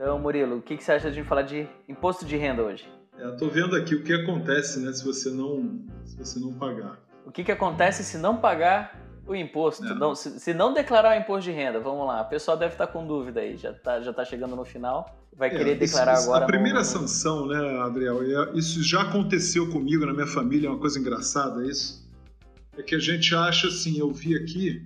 Então, Murilo, o que, que você acha de a gente falar de imposto de renda hoje? Estou é, vendo aqui o que acontece né, se, você não, se você não pagar. O que, que acontece se não pagar o imposto? É. Não, se, se, não declarar o imposto de renda, vamos lá. O pessoal deve estar com dúvida aí, já está já tá chegando no final. Vai é, querer declarar isso, agora. A primeira no... sanção, né, Adriel? Isso já aconteceu comigo na minha família, é uma coisa engraçada isso. É que a gente acha assim, eu vi aqui,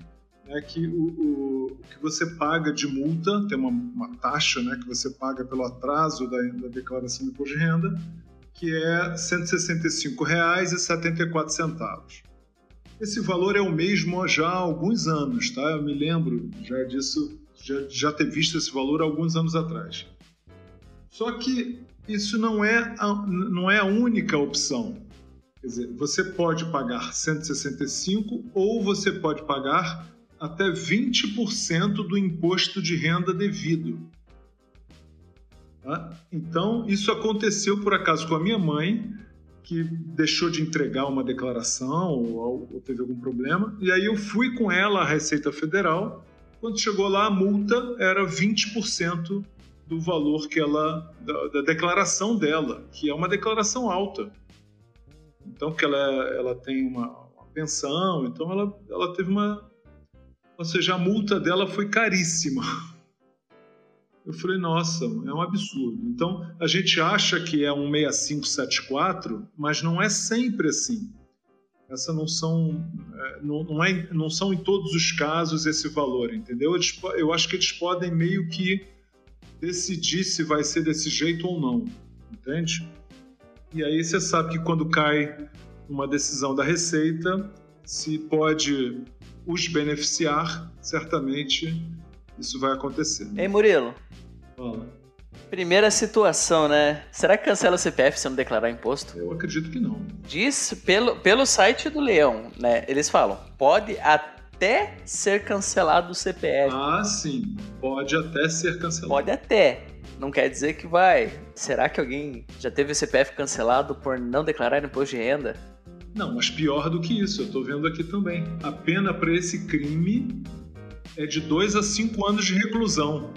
né, que o, o, o, que você paga de multa, tem uma, uma, taxa né, que você paga pelo atraso da, da declaração de imposto de renda, que é R$ 165,74. Esse valor é o mesmo já há alguns anos, tá? Eu me lembro já disso, já, já ter visto esse valor alguns anos atrás. Só que isso não é a, não é a única opção. Quer dizer, você pode pagar 165 ou você pode pagar até 20% do imposto de renda devido. Tá? Então, isso aconteceu por acaso com a minha mãe, que deixou de entregar uma declaração ou, ou teve algum problema, e aí eu fui com ela à Receita Federal. Quando chegou lá, a multa era 20% do valor que ela da, da, declaração dela, que é uma declaração alta. Então que ela ela tem uma, uma pensão, então ela ela teve uma ou seja, a multa dela foi caríssima. Eu falei, nossa, é um absurdo. Então, a gente acha que é um 6574, mas não é sempre assim. Essa não são, é, não, não, é, não são em todos os casos esse valor, entendeu? Eu acho que eles podem meio que decidir se vai ser desse jeito ou não, entende? E aí você sabe que quando cai uma decisão da Receita, se pode os beneficiar, certamente isso vai acontecer. Ei, Murilo. Fala. Primeira situação, né? Será que cancela o CPF se não declarar imposto? Eu acredito que não. Diz pelo, pelo site do Leão, né? Eles falam, pode até ser cancelado o CPF. Ah, sim. Pode até ser cancelado. Pode até. Não quer dizer que vai. Será que alguém já teve o CPF cancelado por não declarar imposto de renda? Não, mas pior do que isso, eu estou vendo aqui também. A pena para esse crime é de 2 a 5 anos de reclusão.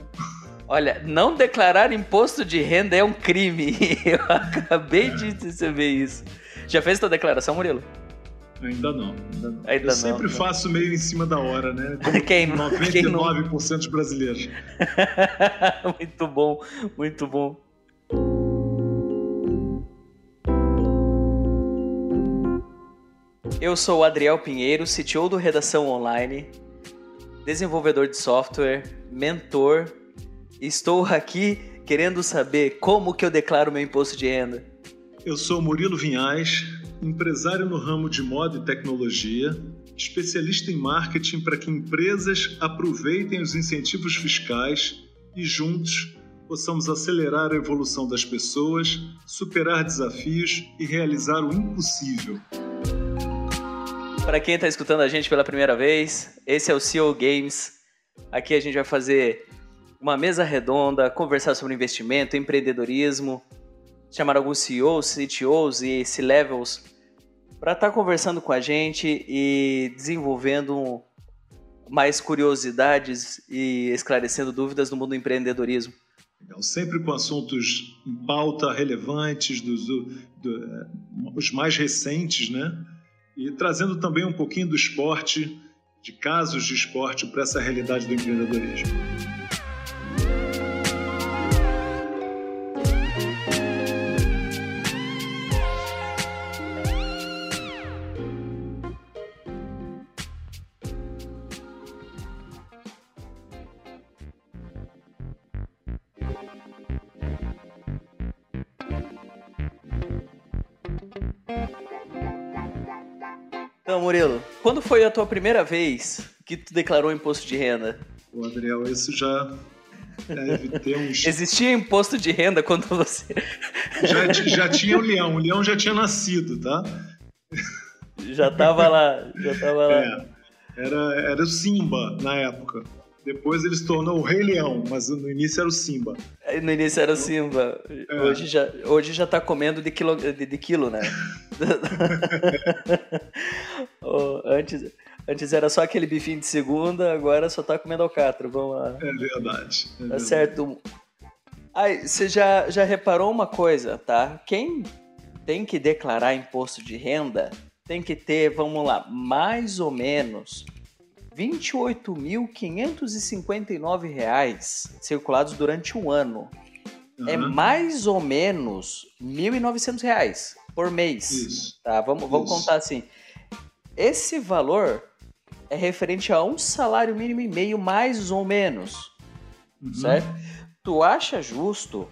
Olha, não declarar imposto de renda é um crime. Eu acabei de receber isso. Já fez sua declaração, Murilo? Ainda não. Ainda não. Ainda eu não, sempre não. faço meio em cima da hora, né? Como quem, 99% quem não? dos brasileiros. muito bom, muito bom. Eu sou o Adriel Pinheiro, CTO do Redação Online, desenvolvedor de software, mentor. Estou aqui querendo saber como que eu declaro meu imposto de renda. Eu sou Murilo Vinhais, empresário no ramo de moda e tecnologia, especialista em marketing para que empresas aproveitem os incentivos fiscais e juntos possamos acelerar a evolução das pessoas, superar desafios e realizar o impossível. Para quem está escutando a gente pela primeira vez, esse é o CEO Games. Aqui a gente vai fazer uma mesa redonda, conversar sobre investimento, empreendedorismo, chamar alguns CEOs, CTOs e C-levels para estar tá conversando com a gente e desenvolvendo mais curiosidades e esclarecendo dúvidas no mundo do empreendedorismo. Sempre com assuntos em pauta relevantes, dos, do, do, eh, os mais recentes, né? E trazendo também um pouquinho do esporte, de casos de esporte para essa realidade do empreendedorismo. Murilo, quando foi a tua primeira vez que tu declarou imposto de renda? O Adriel, isso já deve ter uns. Existia imposto de renda quando você. Já, já tinha o leão, o leão já tinha nascido, tá? Já tava lá, já tava lá. É, era, era o Simba na época. Depois ele se tornou o Rei Leão, mas no início era o Simba. No início era o Simba. É. Hoje, já, hoje já tá comendo de quilo, de, de quilo né? oh, antes, antes era só aquele bifinho de segunda, agora só tá comendo alcatra. Vamos lá. É verdade. É tá verdade. certo. Aí, você já, já reparou uma coisa, tá? Quem tem que declarar imposto de renda tem que ter, vamos lá, mais ou menos R$ 28.559 circulados durante um ano. Uhum. É mais ou menos R$ 1.900 por mês. Isso. Tá? Vamos, vamos contar assim. Esse valor é referente a um salário mínimo e meio, mais ou menos. Uhum. Certo? Tu acha justo,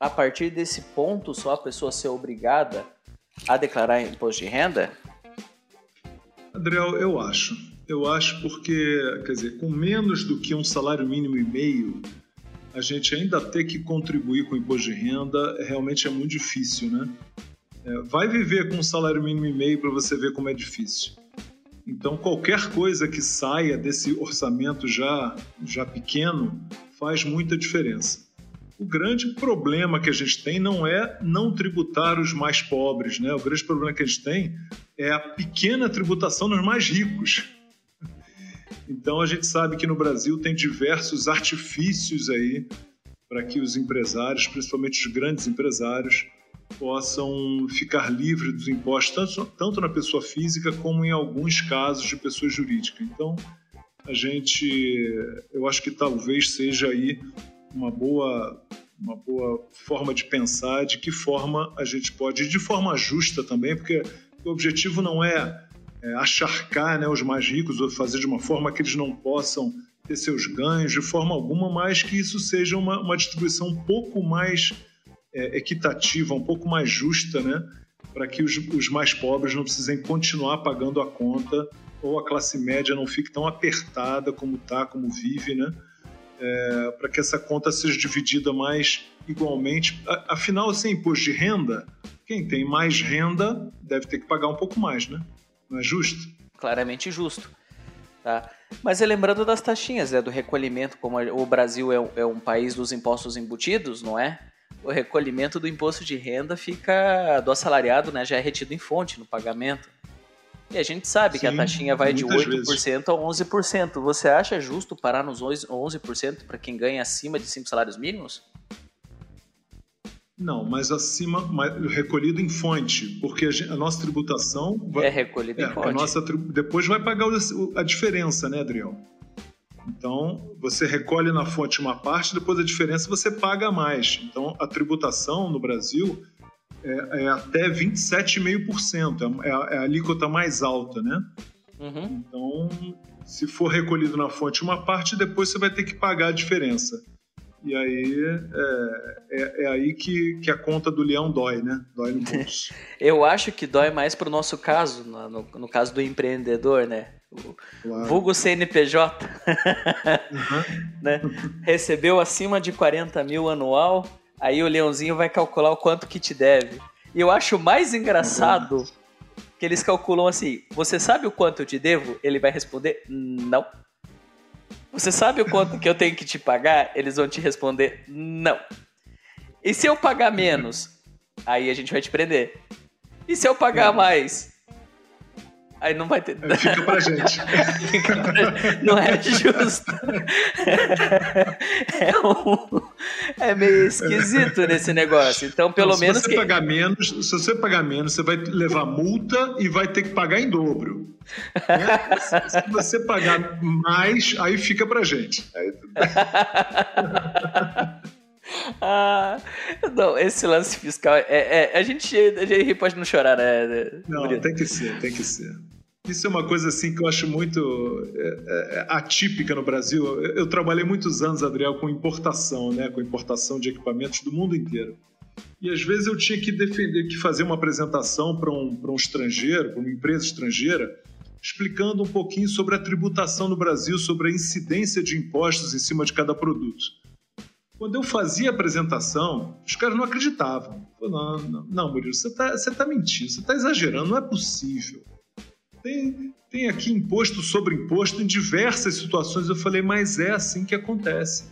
a partir desse ponto, só a pessoa ser obrigada a declarar imposto de renda? Adriel, eu acho. Eu acho porque, quer dizer, com menos do que um salário mínimo e meio, a gente ainda ter que contribuir com o imposto de renda realmente é muito difícil, né? É, vai viver com um salário mínimo e meio para você ver como é difícil. Então, qualquer coisa que saia desse orçamento já, já pequeno faz muita diferença. O grande problema que a gente tem não é não tributar os mais pobres, né? O grande problema que a gente tem é a pequena tributação nos mais ricos. Então, a gente sabe que no Brasil tem diversos artifícios aí para que os empresários, principalmente os grandes empresários, possam ficar livres dos impostos, tanto, tanto na pessoa física como em alguns casos de pessoa jurídica. Então, a gente, eu acho que talvez seja aí uma boa, uma boa forma de pensar de que forma a gente pode, de forma justa também, porque o objetivo não é, é acharcar né, os mais ricos ou fazer de uma forma que eles não possam ter seus ganhos de forma alguma, mas que isso seja uma, uma distribuição um pouco mais é, equitativa, um pouco mais justa, né? Para que os, os mais pobres não precisem continuar pagando a conta ou a classe média não fique tão apertada como está, como vive, né? É, para que essa conta seja dividida mais igualmente. Afinal, sem imposto de renda, quem tem mais renda deve ter que pagar um pouco mais, né? Não é justo? Claramente justo. Tá? Mas é lembrando das taxinhas, né, do recolhimento, como o Brasil é um, é um país dos impostos embutidos, não é? o recolhimento do imposto de renda fica do assalariado, né, já é retido em fonte no pagamento. E a gente sabe Sim, que a taxinha vai de 8% vezes. a 11%. Você acha justo parar nos 11% para quem ganha acima de 5 salários mínimos? Não, mas acima, recolhido em fonte, porque a, gente, a nossa tributação. Vai, é recolhido é, em fonte. A nossa, depois vai pagar a diferença, né, Adriel? Então, você recolhe na fonte uma parte, depois a diferença você paga mais. Então, a tributação no Brasil é, é até 27,5%, é, é, é a alíquota mais alta, né? Uhum. Então, se for recolhido na fonte uma parte, depois você vai ter que pagar a diferença. E aí é, é, é, aí que, que a conta do leão dói, né? Dói no bolso. Eu acho que dói mais pro nosso caso, no, no caso do empreendedor, né? O claro. vulgo CNPJ, uhum. né? Recebeu acima de 40 mil anual, aí o leãozinho vai calcular o quanto que te deve. E eu acho mais engraçado uhum. que eles calculam assim: você sabe o quanto eu te devo? Ele vai responder: não. Você sabe o quanto que eu tenho que te pagar? Eles vão te responder: não. E se eu pagar menos? Aí a gente vai te prender. E se eu pagar mais? Aí não vai ter. Fica pra gente. Fica pra... Não é justo. É, um... é meio esquisito nesse negócio. Então, pelo então, menos. Se você que... pagar menos, se você pagar menos, você vai levar multa e vai ter que pagar em dobro. Né? Se você pagar mais, aí fica pra gente. Aí... Ah, não, esse lance fiscal é, é, a gente a gente pode não chorar, né? Não, tem que ser, tem que ser. Isso é uma coisa assim que eu acho muito é, é, atípica no Brasil. Eu, trabalhei muitos anos, Adriel, com importação, né? Com importação de equipamentos do mundo inteiro. E às vezes eu tinha que defender, que fazer uma apresentação para um, um estrangeiro, para uma empresa estrangeira, explicando um pouquinho sobre a tributação no Brasil, sobre a incidência de impostos em cima de cada produto. Quando eu fazia a apresentação, os caras não acreditavam. Não, não, não Murilo, você está tá mentindo, você está exagerando, não é possível. Tem, tem aqui imposto sobre imposto em diversas situações. Eu falei, mas é assim que acontece.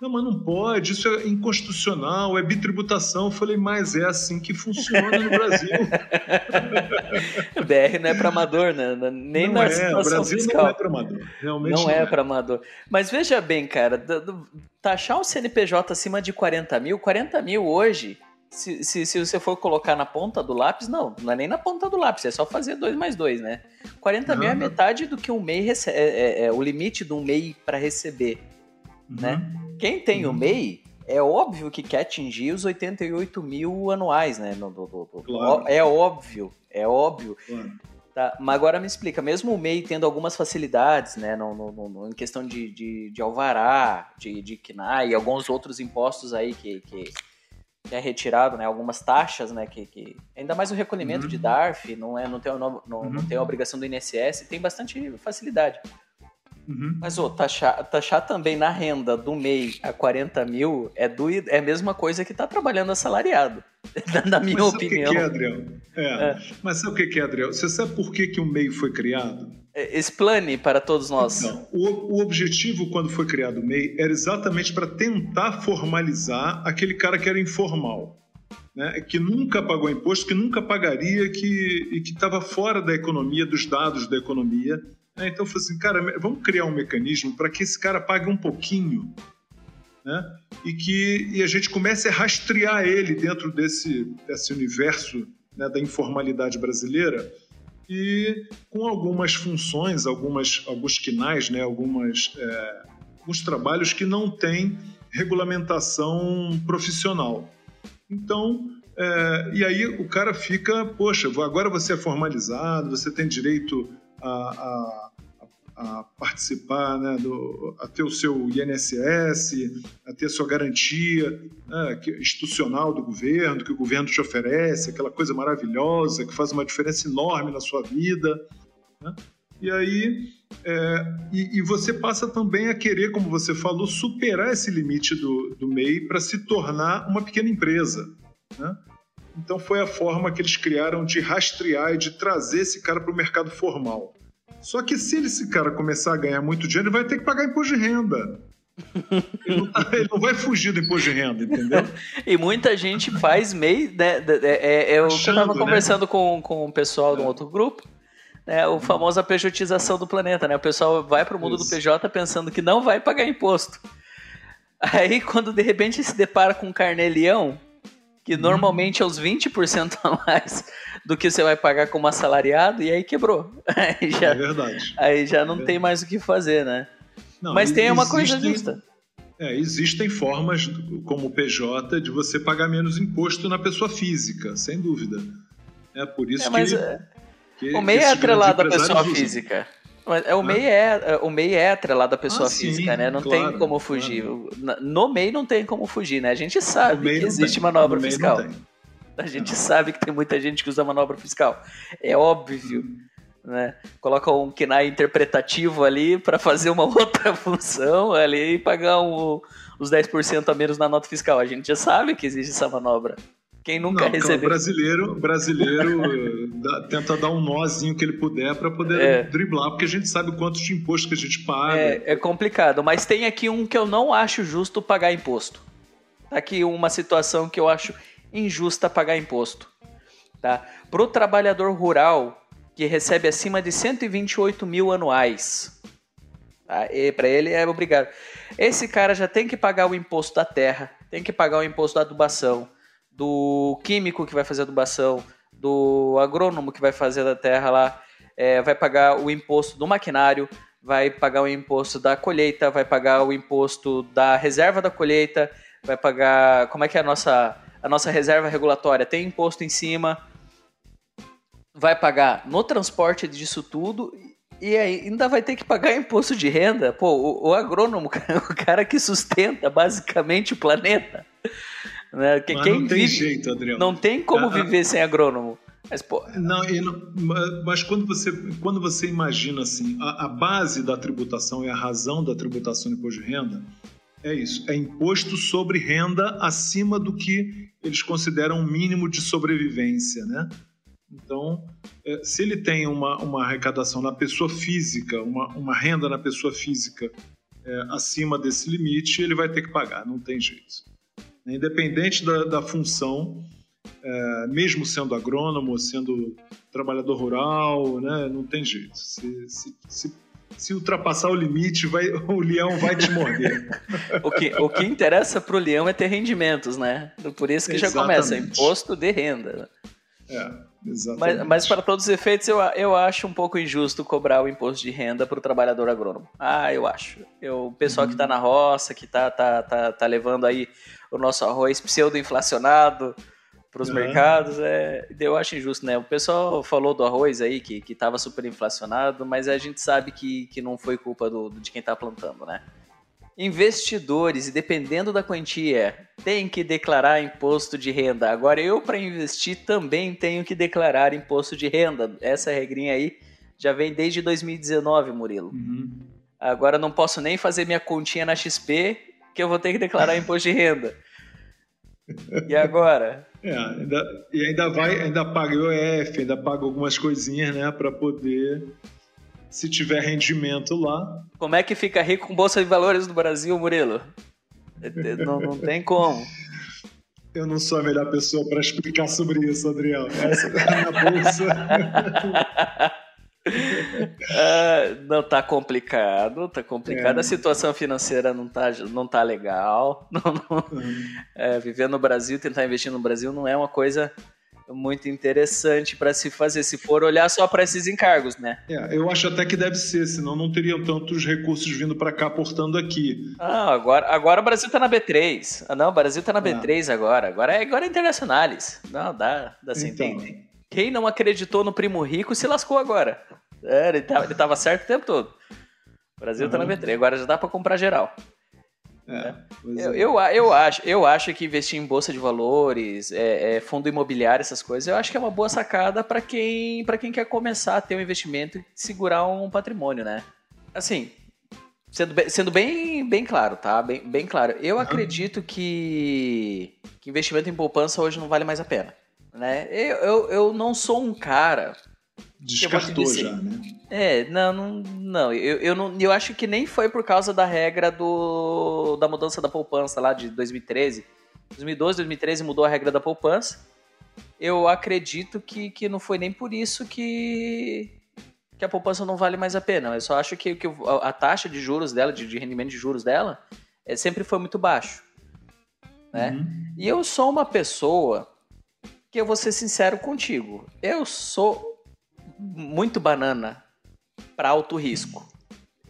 Não, mas não pode, isso é inconstitucional, é bitributação. Eu falei, mas é assim que funciona no Brasil. BR não é para amador, né? Nem não na é, situação o Brasil fiscal. não é para amador. Realmente não, é, para amador. Mas veja bem, cara, taxar um CNPJ acima de 40 mil, 40 mil hoje, se, se, se você for colocar na ponta do lápis, não, não é nem na ponta do lápis, é só fazer 2 mais 2, né? 40 mil é metade do que um MEI recebe, é, é- é o limite de um MEI para receber. né? Quem tem o Uhum. MEI é óbvio que quer atingir os 88 mil anuais, né? No- do- do- Claro. É óbvio, é óbvio. Claro. Tá, mas agora me explica, mesmo o MEI tendo algumas facilidades, né, no, no- no- em questão de, de, de alvará, de, de KNAI e alguns outros impostos aí que, que é retirado, né, algumas taxas, né, que, que ainda mais o recolhimento Uhum. de DARF, não, é, não, tem, não, não Uhum. tem a obrigação do INSS, tem bastante facilidade. Uhum. Mas, ô, taxar, taxar também na renda do MEI a 40 mil é, do, é a mesma coisa que tá trabalhando assalariado, na minha Mas sabe opinião. o que que é, Adriel? É. Mas sabe o que que é, Adriel? Você sabe por que, que o MEI foi criado? É, Explane para todos nós. Então, o, o objetivo, quando foi criado o MEI, era exatamente para tentar formalizar aquele cara que era informal, né? que nunca pagou imposto, que nunca pagaria que, e que estava fora da economia, dos dados da economia. né? Então, eu falei assim, cara, vamos criar um mecanismo para que esse cara pague um pouquinho né? e que e a gente comece a rastrear ele dentro desse, desse universo né, da informalidade brasileira e com algumas funções, algumas, alguns quinais, né, algumas, é, alguns trabalhos que não têm regulamentação profissional. Então, é, e aí o cara fica, poxa, agora você é formalizado, você tem direito a, a, a participar, né, do, a ter o seu INSS, a ter a sua garantia né, institucional do governo, que o governo te oferece, aquela coisa maravilhosa que faz uma diferença enorme na sua vida. né? E aí, é, e, e você passa também a querer, como você falou, superar esse limite do, do MEI para se tornar uma pequena empresa. né? Então foi a forma que eles criaram de rastrear e de trazer esse cara para o mercado formal. Só que se esse cara começar a ganhar muito dinheiro, ele vai ter que pagar imposto de renda. Ele não, ele não vai fugir do imposto de renda, entendeu? E muita gente faz MEI, né? É, é, eu estava né? conversando com, com o pessoal de um outro grupo, né? O famoso a pejotização do planeta, né? O pessoal vai para o mundo do Isso. PJ pensando que não vai pagar imposto. Aí, quando de repente se depara com um carnê-leão, Uhum. Que normalmente é uns 20% a mais do que você vai pagar como assalariado, e aí quebrou. Aí já, É verdade. aí já não É tem mais o que fazer, né? Não, Mas tem uma coisa justa. É, existem formas, como o PJ, de você pagar menos imposto na pessoa física, sem dúvida. É por isso É, mas que, é, que o MEI é atrelado à pessoa usam. Mas é, o, MEI é, o MEI é atrelado à pessoa Ah, sim, física, né? Não claro, tem como fugir. Na- No MEI não tem como fugir, né? A gente sabe que não existe tem. manobra O MEI não fiscal. A gente sabe que tem muita gente que usa manobra fiscal. É óbvio, né? Coloca um KNAI interpretativo ali para fazer uma outra função ali e pagar um- os 10% a menos na nota fiscal. A gente já sabe que existe essa manobra. Quem nunca Não, recebeu. brasileiro, brasileiro eh, dá- tenta dar um nozinho que ele puder para poder É. driblar, porque a gente sabe o quanto de imposto que a gente paga. É, é complicado, mas tem aqui um que eu não acho justo pagar imposto. Tá aqui uma situação que eu acho injusta pagar imposto. Tá? Para o trabalhador rural que recebe acima de 128 mil anuais, tá? para ele é obrigado. Esse cara já tem que pagar o imposto da terra, tem que pagar o imposto da adubação, do químico que vai fazer a adubação, do agrônomo que vai fazer da terra lá, é, vai pagar o imposto do maquinário, vai pagar o imposto da colheita, vai pagar o imposto da reserva da colheita, vai pagar. Como é que é a nossa, a nossa reserva regulatória? Tem imposto em cima, vai pagar no transporte disso tudo e ainda vai ter que pagar imposto de renda. Pô, o, o agrônomo, o cara que sustenta basicamente o planeta. Né? Mas quem não tem vive, jeito, Adriano. não tem como Ah, ah. viver sem agrônomo. Mas, pô, Não, não- ma- mas quando você, quando você imagina assim, a, a base da tributação e a razão da tributação do imposto de renda é isso, é imposto sobre renda acima do que eles consideram um mínimo de sobrevivência, né? Então, é, se ele tem uma, uma arrecadação na pessoa física, uma, uma renda na pessoa física é, acima desse limite, ele vai ter que pagar, não tem jeito. Independente da, da função, é, mesmo sendo agrônomo, sendo trabalhador rural, né, não tem jeito. Se, se, se, se ultrapassar o limite, vai, o leão vai te morder. o, que, o que interessa para o leão é ter rendimentos, né? Por isso que Exatamente. já começa, imposto de renda. É, exatamente. Mas, mas, para todos os efeitos, eu, eu acho um pouco injusto cobrar o imposto de renda para o trabalhador agrônomo. Ah, eu acho. Eu, o pessoal uhum. que está na roça, que está tá, tá, tá levando aí o nosso arroz pseudo-inflacionado para os uhum. mercados, é, eu acho injusto, né? O pessoal falou do arroz aí, que estava super inflacionado, mas a gente sabe que, que não foi culpa do, de quem está plantando, né? Investidores, e dependendo da quantia, tem que declarar imposto de renda. Agora, eu, para investir, também tenho que declarar imposto de renda. Essa regrinha aí já vem desde 2019, Murilo. Uhum. Agora, não posso nem fazer minha continha na XP, que eu vou ter que declarar imposto de renda. E agora? É, ainda, e ainda vai, ainda paga o IOF, ainda paga algumas coisinhas, né, para poder se tiver rendimento lá. Como é que fica rico com bolsa de valores no Brasil, Murilo? Não, não tem como. Eu não sou a melhor pessoa para explicar sobre isso, Adriel. Essa é a bolsa. uh, não tá complicado, tá complicado. É. A situação financeira não tá, não tá legal. Não, não, uhum. é, viver no Brasil, tentar investir no Brasil não é uma coisa muito interessante para se fazer, se for olhar só para esses encargos, né? É, eu acho até que deve ser, senão não teriam tantos recursos vindo para cá portando aqui. Ah, agora, agora o Brasil está na B3. Ah, não, o Brasil está na B3 é. agora. Agora é, agora é internacionales. Não, dá, dá se então. entender. Quem não acreditou no primo rico se lascou agora. É, ele, tava, ele tava certo o tempo todo. O Brasil uhum. tá na B3, agora já dá para comprar geral. É, eu, é. eu, eu, acho, eu acho que investir em bolsa de valores, é, é, fundo imobiliário, essas coisas, eu acho que é uma boa sacada para quem, quem quer começar a ter um investimento e segurar um patrimônio, né? Assim, sendo bem, sendo bem, bem claro, tá? Bem, bem claro. Eu acredito que, que investimento em poupança hoje não vale mais a pena. Né? Eu, eu, eu não sou um cara Descartou já, né? É, não, não, não. Eu, eu não. eu acho que nem foi por causa da regra do da mudança da poupança lá de 2013. 2012, 2013 mudou a regra da poupança. Eu acredito que, que não foi nem por isso que, que a poupança não vale mais a pena. Eu só acho que, que a taxa de juros dela, de, de rendimento de juros dela, é, sempre foi muito baixo. Né? Uhum. E eu sou uma pessoa que eu vou ser sincero contigo. Eu sou muito banana para alto risco.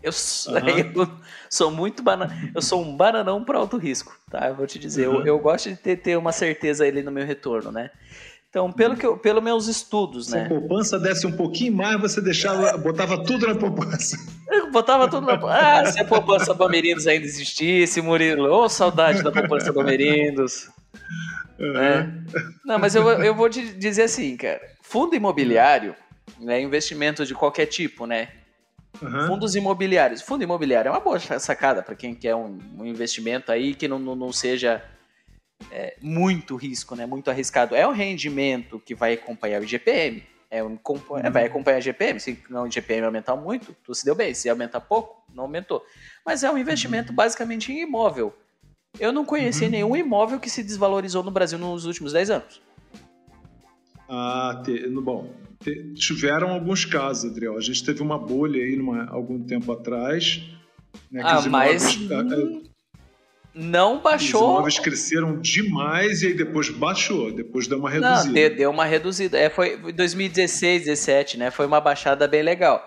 Eu sou, uhum. eu sou, muito banana. Eu sou um bananão para alto risco, tá? Eu vou te dizer. Uhum. Eu, eu, gosto de ter, ter uma certeza ali no meu retorno, né? Então, pelo que eu, pelo meus estudos, se né? Se a poupança desse um pouquinho mais, você deixava, botava tudo na poupança. Eu botava tudo na Ah, se a poupança Bamerindos ainda existisse, Murilo. Ô, oh, saudade da poupança Bamerindos. Uhum. É. Não, mas eu, eu vou te dizer assim, cara. Fundo imobiliário né, investimento de qualquer tipo, né? Uhum. Fundos imobiliários. Fundo imobiliário é uma boa sacada para quem quer um, um, investimento aí que não, não, não seja é, muito risco, né? Muito arriscado. É um rendimento que vai acompanhar o IGPM. É um, é, vai acompanhar o IGPM. Se não o IGPM aumentar muito, tu se deu bem. Se aumentar pouco, não aumentou. Mas é um investimento uhum. basicamente em imóvel. Eu não conheci uhum. nenhum imóvel que se desvalorizou no Brasil nos últimos 10 anos. Ah, te, bom, te, tiveram alguns casos, Adriel. A gente teve uma bolha aí numa, algum tempo atrás. Né, ah, mas imóveis, não baixou. Os imóveis cresceram demais e aí depois baixou, depois deu uma reduzida. Não, deu, deu uma reduzida. É, foi 2016, 2017, né? Foi uma baixada bem legal.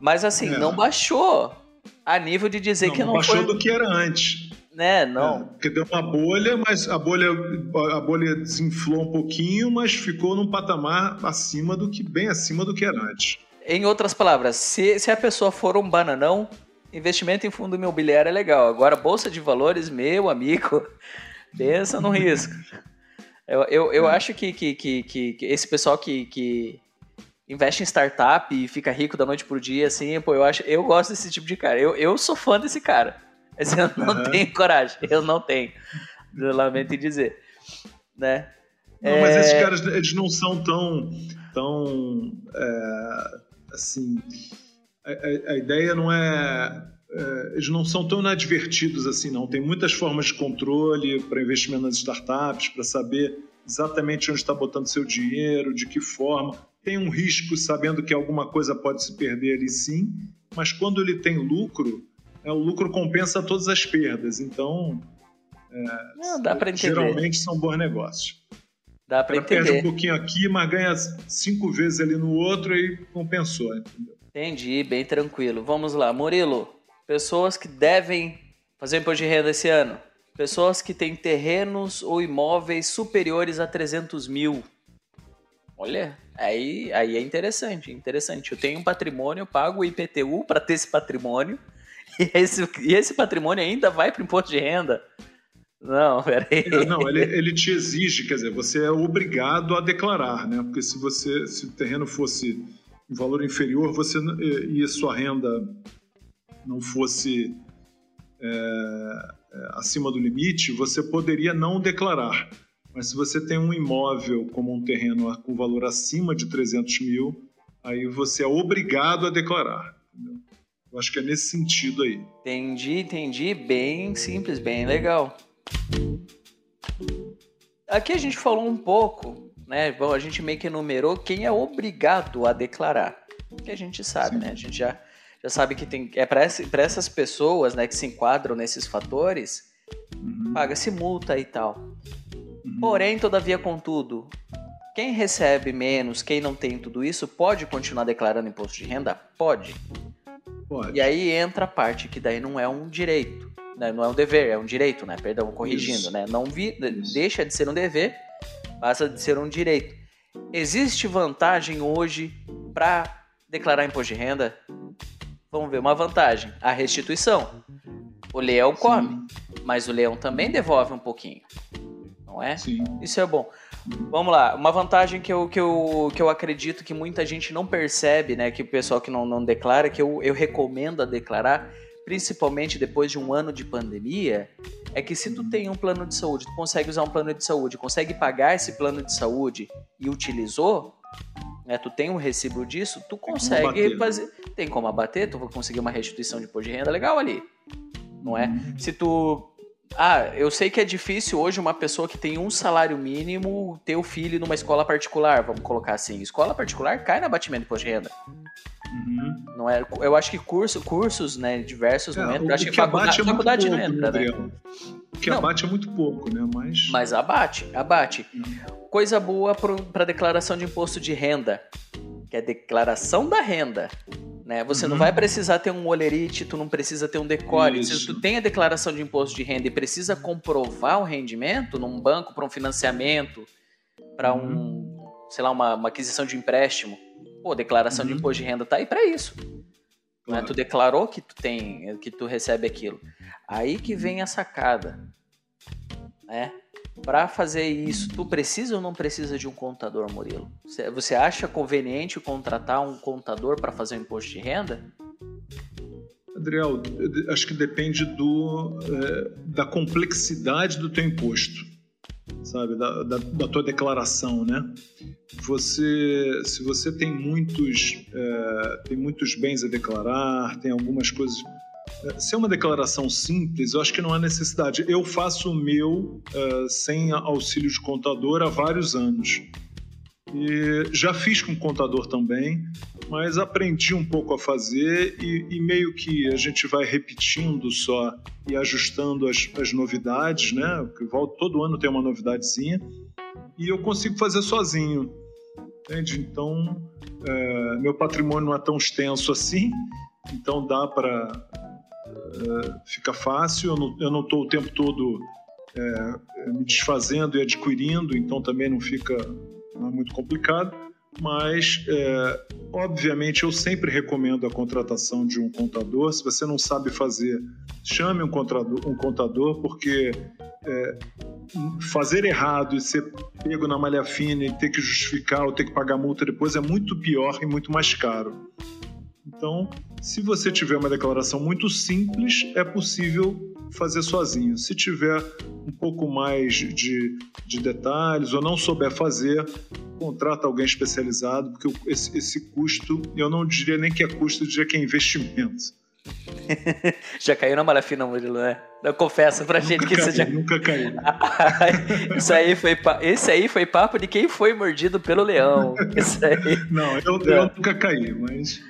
Mas assim, é. não baixou a nível de dizer não, que não, não baixou foi... do que era antes né? Não. É, porque deu uma bolha, mas a bolha, a bolha desinflou um pouquinho, mas ficou num patamar acima do que, bem acima do que era antes. Em outras palavras, se, se a pessoa for um bananão, investimento em fundo imobiliário é legal. Agora, bolsa de valores, meu amigo, pensa no risco. Eu, eu, eu é. acho que, que, que, que, esse pessoal que, que investe em startup e fica rico da noite pro dia, assim, pô, eu acho, eu gosto desse tipo de cara. Eu, eu sou fã desse cara. Mas eu não uhum. tenho coragem. Eu não tenho. Eu lamento em dizer. Né? Não, é... mas esses caras, eles não são tão. tão é, assim. A, a, a, ideia não é é, eles não são tão inadvertidos assim, não. Tem muitas formas de controle para investimento nas startups, para saber exatamente onde está botando seu dinheiro, de que forma. Tem um risco sabendo que alguma coisa pode se perder ali sim, mas quando ele tem lucro, é, o lucro compensa todas as perdas. Então, é, dá para entender. geralmente são bons negócios. Dá para entender. Perde um pouquinho aqui, mas ganha cinco vezes ali no outro e compensou, entendeu? Entendi, bem tranquilo. Vamos lá, Murilo. Pessoas que devem fazer imposto de renda esse ano. Pessoas que têm terrenos ou imóveis superiores a 300 mil. Olha, aí, aí é interessante, interessante. Eu tenho um patrimônio, eu pago o IPTU para ter esse patrimônio. E esse, e esse patrimônio ainda vai para o imposto de renda. Não, peraí. Não, ele, ele te exige, quer dizer, você é obrigado a declarar, né? Porque se você, se o terreno fosse um valor inferior, você e sua renda não fosse é, é, acima do limite, você poderia não declarar. Mas se você tem um imóvel como um terreno com valor acima de 300 mil, aí você é obrigado a declarar. Eu acho que é nesse sentido aí. Entendi, entendi. Bem simples, bem legal. Aqui a gente falou um pouco, né? Bom, a gente meio que enumerou quem é obrigado a declarar. Que a gente sabe, Sim. né? A gente já, já sabe que tem. É para essas pessoas né, que se enquadram nesses fatores, uhum. paga-se multa e tal. Uhum. Porém, todavia, contudo, quem recebe menos, quem não tem tudo isso, pode continuar declarando imposto de renda? Pode. Pode. E aí entra a parte que daí não é um direito né? não é um dever, é um direito, né? Perdão, corrigindo, Isso. né? Não vi, deixa de ser um dever, passa de ser um direito. Existe vantagem hoje para declarar imposto de renda? Vamos ver uma vantagem: a restituição. O leão come, Sim. mas o leão também devolve um pouquinho, não é? Sim. Isso é bom. Vamos lá, uma vantagem que eu, que eu, que eu acredito que muita gente não percebe, né? Que o pessoal que não, não declara, que eu, eu recomendo a declarar, principalmente depois de um ano de pandemia, é que se tu tem um plano de saúde, tu consegue usar um plano de saúde, consegue pagar esse plano de saúde e utilizou, né, tu tem um recibo disso, tu consegue tem né? fazer, tem como abater, tu vai conseguir uma restituição de imposto de renda legal ali, não é? Uhum. Se tu ah, eu sei que é difícil hoje uma pessoa que tem um salário mínimo ter o filho numa escola particular, vamos colocar assim. Escola particular cai no abatimento de imposto de renda. Uhum. Não é, eu acho que curso, cursos, né, diversos é, momentos, o, acho que, que faculdade, abate faculdade é muito pouco, entra, né? O que não. abate é muito pouco, né? Mas, Mas abate, abate. Uhum. Coisa boa para declaração de imposto de renda, que é declaração da renda. Né? Você uhum. não vai precisar ter um olerite, tu não precisa ter um decore. Isso. Se tu tem a declaração de imposto de renda e precisa comprovar o rendimento num banco para um financiamento, para um, uhum. sei lá, uma, uma aquisição de empréstimo, Pô, declaração uhum. de imposto de renda tá aí para isso. Né? Claro. Né? Tu declarou que tu tem, que tu recebe aquilo. Aí que vem a sacada, né? Para fazer isso, tu precisa ou não precisa de um contador, Murilo? Você acha conveniente contratar um contador para fazer o imposto de renda? Adriel, acho que depende do, é, da complexidade do teu imposto sabe, da, da, da, tua declaração, né? Você, se você tem muitos, é, tem muitos bens a declarar, tem algumas coisas. Se é uma declaração simples, eu acho que não há necessidade. Eu faço o meu é, sem auxílio de contador há vários anos. E já fiz com contador também, mas aprendi um pouco a fazer e, e meio que a gente vai repetindo só e ajustando as, as novidades, né? Todo ano tem uma novidadezinha e eu consigo fazer sozinho, entende? Então, é, meu patrimônio não é tão extenso assim, então dá para fica fácil. Eu não estou o tempo todo é, me desfazendo e adquirindo, então também não fica não é muito complicado, mas é, obviamente eu sempre recomendo a contratação de um contador. Se você não sabe fazer, chame um contador, um contador porque é, fazer errado e ser pego na malha fina e ter que justificar ou ter que pagar multa depois é muito pior e muito mais caro. Então, se você tiver uma declaração muito simples, é possível fazer sozinho. Se tiver um pouco mais de, de detalhes ou não souber fazer, contrata alguém especializado, porque esse, esse custo, eu não diria nem que é custo, eu diria que é investimento. já caiu na malha fina, Murilo, né? Eu confesso pra nunca gente que caí, você já. Nunca caiu. Isso aí foi. Esse aí foi papo de quem foi mordido pelo leão. Isso aí. Não, eu, eu nunca caí, mas.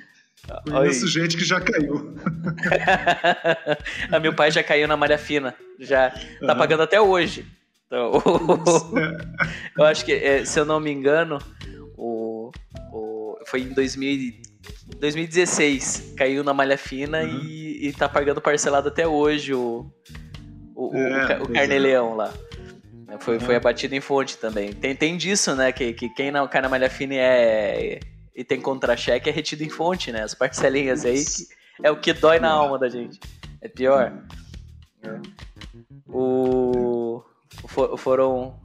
Conheço gente que já caiu. Ah, meu pai já caiu na malha fina. Já tá Aham. pagando até hoje. Então, eu acho que, é, se eu não me engano, o, o- foi em 2000, e- 2016. Caiu na malha fina Uhum. e, e tá pagando parcelado até hoje o, o, É, o o pois é. carneleão lá. Foi, Uhum. foi abatido em fonte também. Tem, tem disso, né? Que, que quem não cai na malha fina é, e tem contra-cheque é retido em fonte, né? As parcelinhas aí é o que dói na alma da gente. É pior. O. for- foram.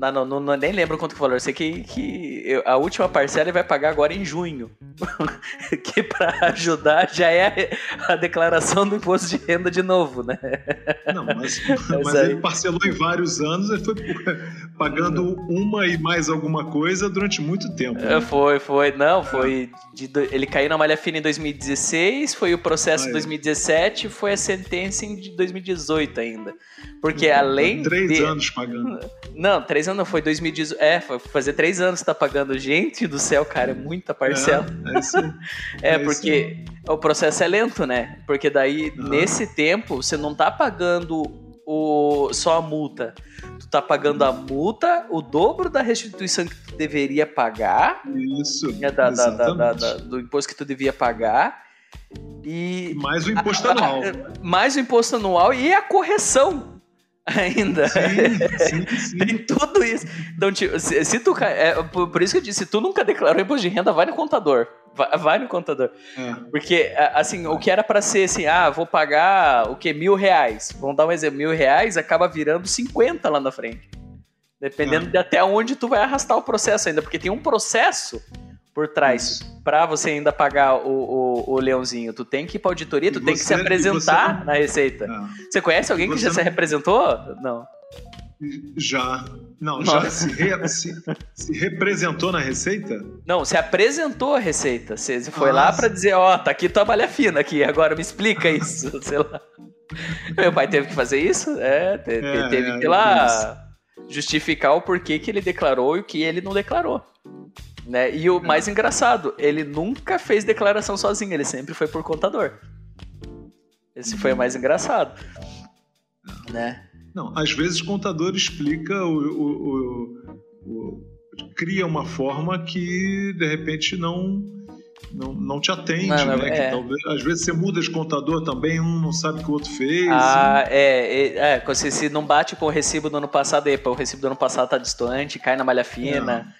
Não, não, não, nem lembro quanto que falou. Eu sei que, que eu- a última parcela ele vai pagar agora em junho. que pra ajudar já é a declaração do imposto de renda de novo, né? Não, mas, Mas mas aí- ele parcelou em vários anos, ele foi pagando uma e mais alguma coisa durante muito tempo. né? É, Foi, foi. Não, foi. de ele caiu na malha fina em 2016, foi o processo em Aí. 2017, foi a sentença em de 2018 ainda. Porque Então, além Três de. anos pagando. Não, três anos não, foi 2018. É, foi fazer três anos que tá pagando. Gente do céu, cara, é muita parcela. É, é. É, é porque o processo é lento, né? Porque daí, Aham. nesse tempo, você não tá pagando o, só a multa. Tu tá pagando a multa, o dobro da restituição que tu deveria pagar, Isso. né, da- da- da- do imposto que tu devia pagar, e Mais o imposto anual. mais o imposto anual e a correção ainda. Sim, sim, sim. Tem tudo isso. Então, tipo, se, se tu. É, por, por isso que eu disse, se tu nunca declarou imposto de renda, vai no contador. Vai, no contador. É. Porque, assim, o que era pra ser assim, ah, vou pagar o que? Mil reais. Vamos dar um exemplo, mil reais acaba virando 50 lá na frente. Dependendo Ah. de até onde tu vai arrastar o processo ainda. Porque tem um processo por trás pra você ainda pagar o, o, o leãozinho. Tu tem que ir pra auditoria, tu E tem que se apresentar você- na receita. É. Você conhece alguém que Você já não- se representou? Não. Já. Não, Nossa. já se, re- se- se representou na Receita? Não, você apresentou a receita. Você foi Ah, lá sim. pra dizer, ó, tá aqui tua malha fina aqui, agora me explica isso, sei lá. Meu pai teve que fazer isso? É, te- te- É, teve é, que ir lá justificar o porquê que ele declarou e o que ele não declarou. Né? E o mais engraçado, ele nunca fez declaração sozinho, ele sempre foi por contador. Esse foi o mais engraçado. Né? Não, às vezes o contador explica o, o- o- cria uma forma que de repente não não, não te atende, Não, não, né? é. Talvez, às vezes você muda de contador também, um não sabe o que o outro fez. Ah, é, é, é, se, se não bate com o recibo do ano passado, epa, o recibo do ano passado tá distante, cai na malha fina.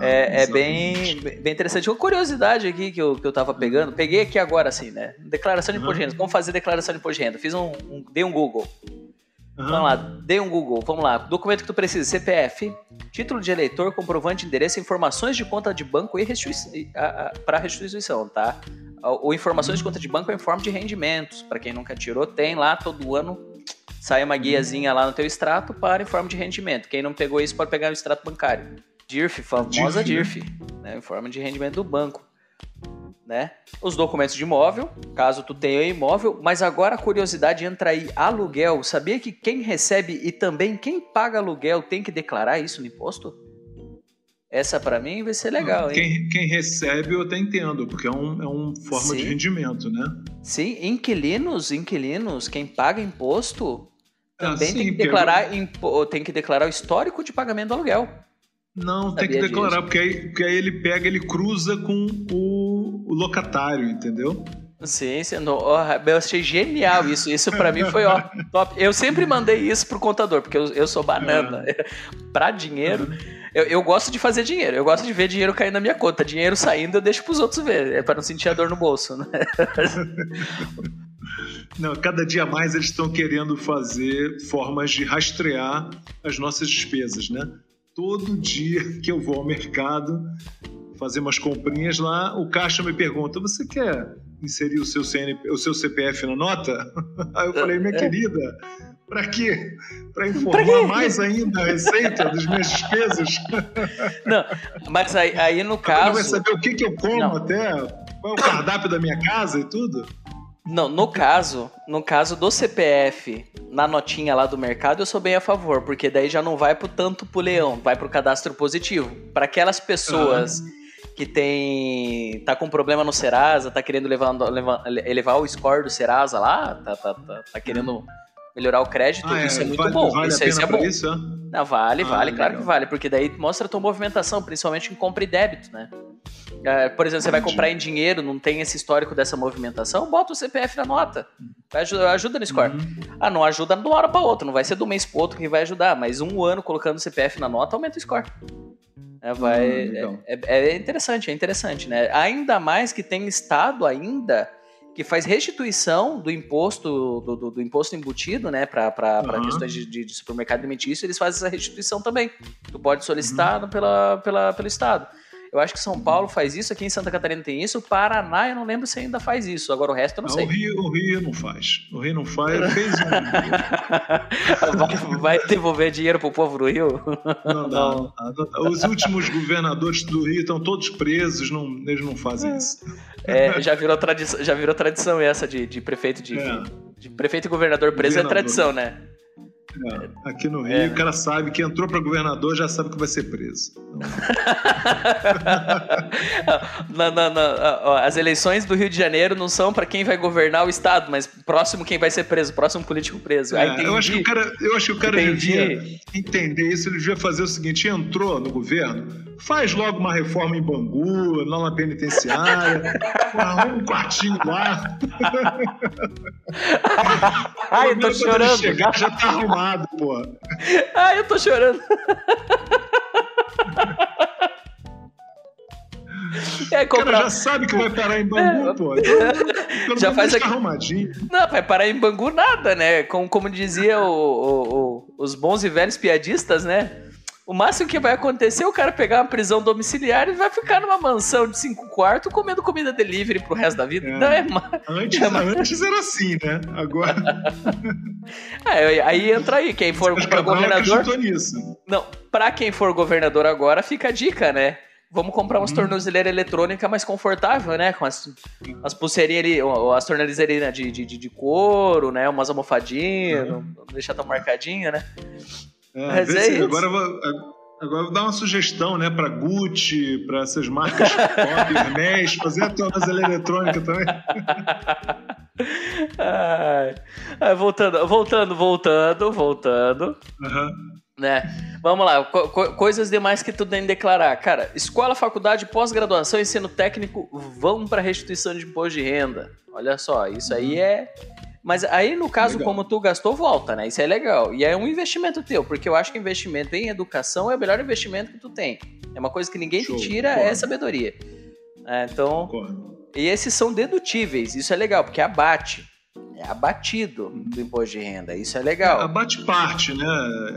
É, é bem, exatamente. bem interessante. Uma curiosidade aqui que eu, que eu tava pegando, peguei aqui agora assim, né? Declaração de imposto de renda. Como fazer declaração de imposto de renda? Fiz um, um dei um Google. Aham. Vamos lá, dei um Google. Vamos lá. Documento que tu precisa: CPF, título de eleitor, comprovante de endereço, informações de conta de banco e para restituição, tá? Ou informações de conta de banco em forma de rendimentos. Para quem nunca tirou, tem lá todo ano. Sai uma guiazinha lá no teu extrato para em forma de rendimento. Quem não pegou isso pode pegar o extrato bancário. DIRF, famosa DIRF, DIRF, né? em forma de rendimento do banco. Né? Os documentos de imóvel, caso tu tenha imóvel, mas agora a curiosidade entra aí, aluguel. Sabia que quem recebe e também quem paga aluguel tem que declarar isso no imposto? Essa pra mim vai ser legal? Quem, quem recebe eu até entendo, porque é uma é um forma Sim. de rendimento, né? Sim, inquilinos, inquilinos, quem paga imposto Ah, também sim, tem que declarar impo- tem que declarar o histórico de pagamento do aluguel. Não, tem que Sabia declarar, disso. porque aí, porque aí ele pega, ele cruza com o, o locatário, entendeu? Sim, sim, no- ó, eu achei genial isso. Isso pra mim foi ó, top. Eu sempre mandei isso pro contador, porque eu, eu sou banana. pra dinheiro, eu, eu gosto de fazer dinheiro. Eu gosto de ver dinheiro caindo na minha conta. Dinheiro saindo, eu deixo pros outros ver. É pra não sentir a dor no bolso, né? Não, cada dia mais eles estão querendo fazer formas de rastrear as nossas despesas, né? Todo dia que eu vou ao mercado fazer umas comprinhas lá, o caixa me pergunta: "Você quer inserir o seu CNP, o seu CPF na nota?" Aí eu falei: "Minha querida, para quê? Para informar quê? mais ainda a receita das minhas despesas? Não, mas aí, aí no Ela vai caso. saber o que que eu como Não. até, qual é o cardápio da minha casa e tudo?" Não, no caso, no caso do CPF, na notinha lá do mercado, eu sou bem a favor, porque daí já não vai pro tanto pro leão, vai pro cadastro positivo. Para aquelas pessoas uhum. Que tem tá com problema no Serasa, tá querendo levar, levar, elevar o score do Serasa lá, tá, tá, tá, tá querendo melhorar o crédito, ah, isso é, é muito vale, bom. Vale isso, isso é bom. Isso, é? Não, vale, ah, vale, claro que vale, porque daí mostra a tua movimentação, principalmente em compra e débito, né? É, por exemplo, você vai comprar em dinheiro, não tem esse histórico dessa movimentação, bota o CPF na nota. Vai ajuda, ajuda no score. Uhum. Ah, não ajuda de uma hora para outra, não vai ser do mês pro outro que vai ajudar, mas um ano colocando o CPF na nota aumenta o score. É, vai, hum, é, é, interessante, é interessante, né? Ainda mais que tem estado ainda que faz restituição do imposto do, do, do imposto embutido, né, para uhum. questões de, de, supermercado alimentício, eles fazem essa restituição também. Tu pode solicitar uhum. pela, pela, pelo Estado. Eu acho que São Paulo faz isso, aqui em Santa Catarina tem isso, o Paraná eu não lembro se ainda faz isso. Agora o resto eu não, não sei. O Rio, o Rio não faz. O Rio não faz, fez um. vai, vai, devolver dinheiro pro povo do Rio? Não, não. não. Os últimos governadores do Rio estão todos presos, não, eles não fazem isso. É, já virou tradição, já virou tradição essa de, de prefeito de, é. de, de, prefeito e governador preso é governador. é tradição, né? É, aqui no Rio, é. o cara sabe que entrou para governador já sabe que vai ser preso. não, não, não. As eleições do Rio de Janeiro não são para quem vai governar o estado, mas próximo quem vai ser preso, próximo político preso. É, eu acho que o cara, eu acho que o cara devia entender isso. Ele devia fazer o seguinte: entrou no governo, faz logo uma reforma em Bangu, lá na penitenciária, um quartinho lá. Ai, eu tô chorando. Chegar, já tá arrumado, pô. Ai, eu tô chorando. É, comprar... O cara já sabe que vai parar em Bangu, é, pô. Então, já faz aqui... arrumadinho. Não, vai parar em Bangu nada, né? Como, como dizia o, o, o, os bons e velhos piadistas, né? O máximo que vai acontecer é o cara pegar uma prisão domiciliar e vai ficar numa mansão de cinco quartos comendo comida delivery pro resto da vida. É. Não é mais. Antes, é mais... antes era assim, né? Agora. é, aí entra aí. Quem for para governador. Nisso. Não, pra quem for governador agora, fica a dica, né? Vamos comprar umas hum. tornozeleiras eletrônicas mais confortável, né? Com as, as pulseirinhas ali, as tornozeleiras de, de, de, couro, né? Umas almofadinhas, uhum. não deixar tão marcadinha, né? É, Mas é isso. Agora, agora vou dar uma sugestão, né, para Gucci, para essas marcas pop, Hermes, fazer a tornozeleira eletrônica também. Ai, voltando, voltando, voltando, voltando. Uhum. Né? Vamos lá, co coisas demais que tu tem que declarar. Cara, escola, faculdade, pós-graduação, ensino técnico vão para restituição de imposto de renda. Olha só, isso aí uhum. é mas aí, no caso, legal. como tu gastou, volta, né? Isso é legal. E é um investimento teu, porque eu acho que investimento em educação é o melhor investimento que tu tem. É uma coisa que ninguém Show. te tira, é sabedoria. É, então. Concordo. E esses são dedutíveis, isso é legal, porque abate. É abatido do imposto de renda, isso é legal. É, abate parte, né,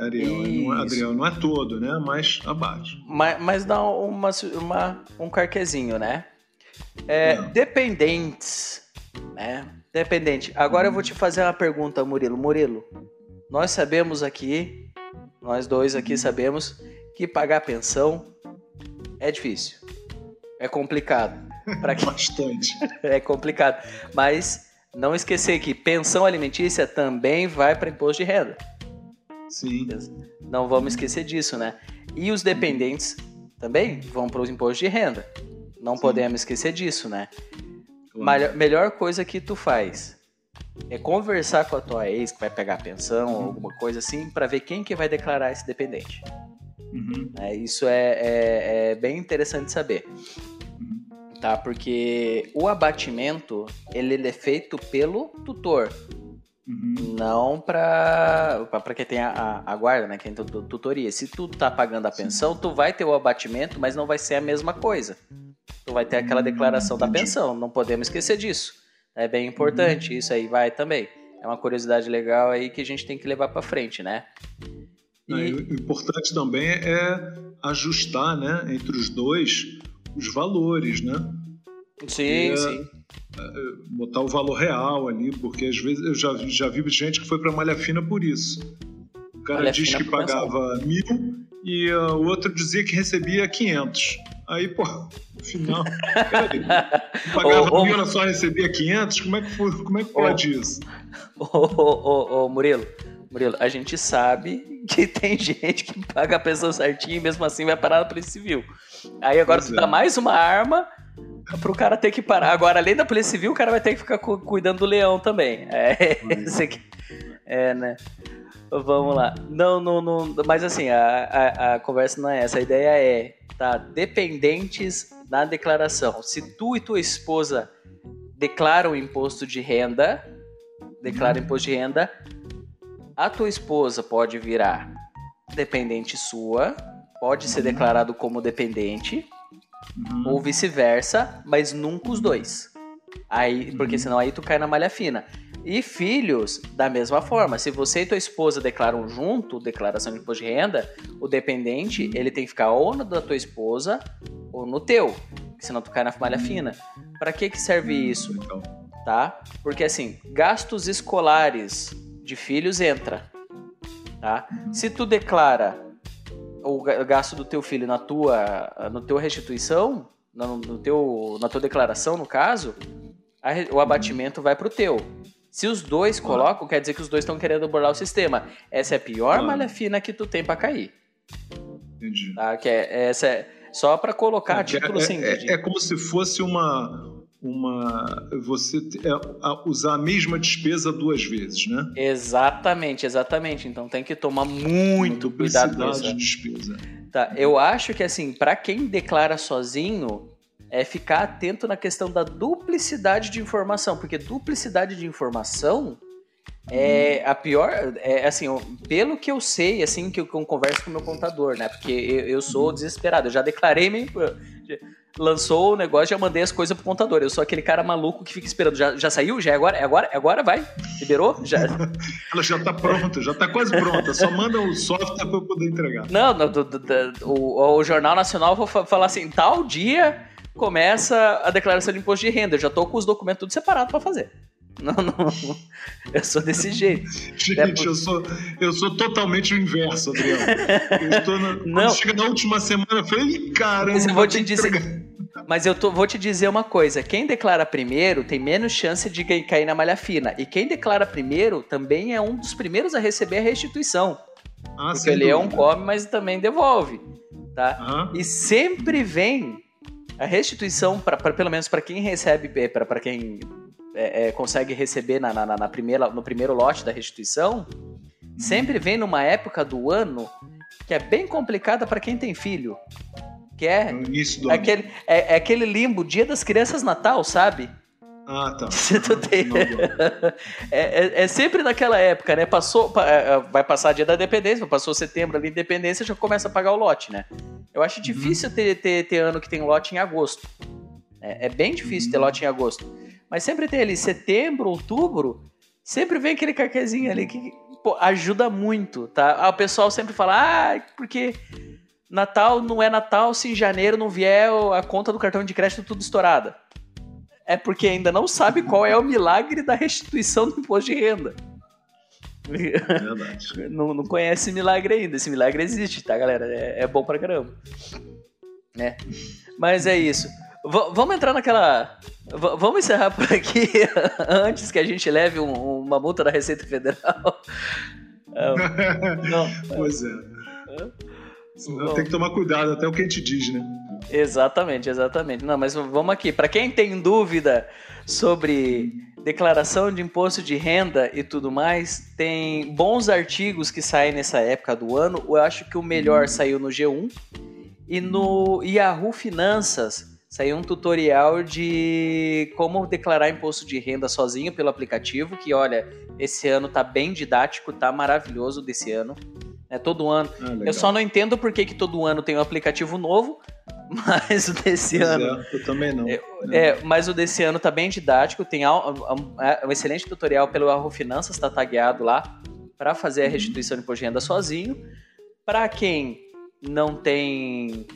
Ariel? Não é, Adriel, não é todo, né? Mas abate. Mas, mas dá uma, uma, um carquezinho, né? É, dependentes, né? Dependente. Agora eu vou te fazer uma pergunta, Murilo. Murilo, nós sabemos aqui, nós dois aqui sabemos, que pagar pensão é difícil. É complicado. Pra que... Bastante. é complicado. Mas não esquecer que pensão alimentícia também vai para imposto de renda. Sim. Não vamos esquecer disso, né? E os dependentes também vão para os impostos de renda. Não Sim. podemos esquecer disso, né? Melhor, melhor coisa que tu faz é conversar com a tua ex que vai pegar a pensão ou alguma coisa assim para ver quem que vai declarar esse dependente. Uhum. É, isso é, é, é, bem interessante saber. Uhum. Tá? Porque o abatimento ele, ele é feito pelo tutor. Uhum. Não para quem tem a, a, guarda, né? Quem tem tutoria. Se tu tá pagando a pensão, Sim. tu vai ter o abatimento, mas não vai ser a mesma coisa vai ter aquela declaração da pensão. Não podemos esquecer disso. É bem importante. Isso aí vai também. É uma curiosidade legal aí que a gente tem que levar para frente, né? E... O importante também é ajustar, né, entre os dois os valores, né? Sim, é, sim. É, botar o valor real ali, porque às vezes eu já, já vi gente que foi para malha fina por isso. O cara malha diz que pagava mil e uh, o outro dizia que recebia 500. Aí, pô, no final, peraí, pagava ô, mil, só recebia 500? Como é que, foi, como é que pode ô, isso? Ô, ô, ô, Murilo, Murilo, a gente sabe que tem gente que paga a pessoa certinho e mesmo assim vai parar na Polícia Civil. Aí agora pois tu é. dá mais uma arma pro cara ter que parar. Agora, além da Polícia Civil, o cara vai ter que ficar cuidando do leão também. É, aqui. É, né? Vamos lá. Não, não, não. Mas assim, a, a, a, conversa não é essa. A ideia é, tá? Dependentes na declaração. Se tu e tua esposa declaram imposto de renda, declara imposto de renda, a tua esposa pode virar dependente sua, pode ser declarado como dependente, uhum. ou vice-versa, mas nunca os dois. Aí, porque senão aí tu cai na malha fina. E filhos, da mesma forma. Se você e tua esposa declaram junto declaração de imposto de renda, o dependente ele tem que ficar ou no da tua esposa ou no teu, senão tu cai na malha fina. Para que que serve isso? Tá? Porque assim, gastos escolares de filhos entra, tá? Se tu declara o gasto do teu filho na tua, no teu restituição, no, no teu, na tua declaração, no caso, a, o abatimento vai pro teu. Se os dois colocam, quer dizer que os dois estão querendo burlar o sistema. Essa é a pior malha fina que tu tem para cair. Entendi. Tá? Que é, essa é só para colocar é, título é, assim. É, é, como se fosse uma uma você é, usar a mesma despesa duas vezes, né? Exatamente, exatamente. Então tem que tomar muito cuidado com isso. de despesa. Tá, eu acho que assim, para quem declara sozinho, é ficar atento na questão da duplicidade de informação, porque duplicidade de informação é a pior, é assim, pelo que eu sei, assim, que eu, converso com o meu contador, né? Porque eu, eu sou desesperado, eu já declarei, me, lançou o negócio, já mandei as coisas pro contador. Eu sou aquele cara maluco que fica esperando. Já, já saiu? Já é agora? É agora? É agora? Vai? Liberou? Já. Ela já tá pronta, já tá quase pronta. Só manda o software pra eu poder entregar. Não, do, do, do, o, o Jornal Nacional vou falar assim, tal dia começa a declaração de imposto de renda. Eu já tô com os documentos tudo separado para fazer. Não, não. Eu sou desse jeito. Gente, é eu, sou, eu sou totalmente o inverso, Adriano. Eu tô na, não. Chega na última semana, eu falei, caramba. Mas eu vou te dizer. Mas eu tô, vou te dizer uma coisa: quem declara primeiro tem menos chance de cair na malha fina. E quem declara primeiro também é um dos primeiros a receber a restituição. Ah, porque ele é um come, mas também devolve. Tá? E sempre vem a restituição, pra, pra pelo menos para quem recebe, para quem é, é, consegue receber na, na, na, primeira, no primeiro lote da restituição, sempre vem numa época do ano que é bem complicada para quem tem filho. Que é, aquele, é, é, aquele limbo, dia das crianças Natal, sabe? Ah, tá. Tem... é, é, é, sempre naquela época, né? Passou, é, é, vai passar dia da independência, passou setembro ali, independência, já começa a pagar o lote, né? Eu acho difícil uhum. ter, ter, ter, ano que tem lote em agosto. É, é bem difícil uhum. ter lote em agosto. Mas sempre tem ali setembro, outubro, sempre vem aquele carquezinho ali que pô, ajuda muito, tá? Ah, o pessoal sempre fala, ah, porque Natal não é Natal se em janeiro não vier a conta do cartão de crédito tudo estourada é porque ainda não sabe qual é o milagre da restituição do imposto de renda. Verdade. não, não conhece milagre ainda. Esse milagre existe, tá, galera? É, é bom pra caramba. Né? Mas é isso. V vamos entrar naquela. V vamos encerrar por aqui antes que a gente leve um, uma multa da Receita Federal. não, pois é. Senão tem que tomar cuidado, até o que a gente diz, né? Exatamente, exatamente. Não, mas vamos aqui. Para quem tem dúvida sobre declaração de imposto de renda e tudo mais, tem bons artigos que saem nessa época do ano. Eu acho que o melhor saiu no G1 e no Yahoo Finanças saiu um tutorial de como declarar imposto de renda sozinho pelo aplicativo, que olha, esse ano tá bem didático, tá maravilhoso desse ano. É todo ano. Ah, eu só não entendo por que, que todo ano tem um aplicativo novo, mas o desse pois ano. É, eu também não. É, é, mas o desse ano tá bem didático. Tem é um, excelente tutorial pelo Yahoo Finanças, está tagueado lá para fazer a uhum. restituição de imposto de renda sozinho. Para quem não tem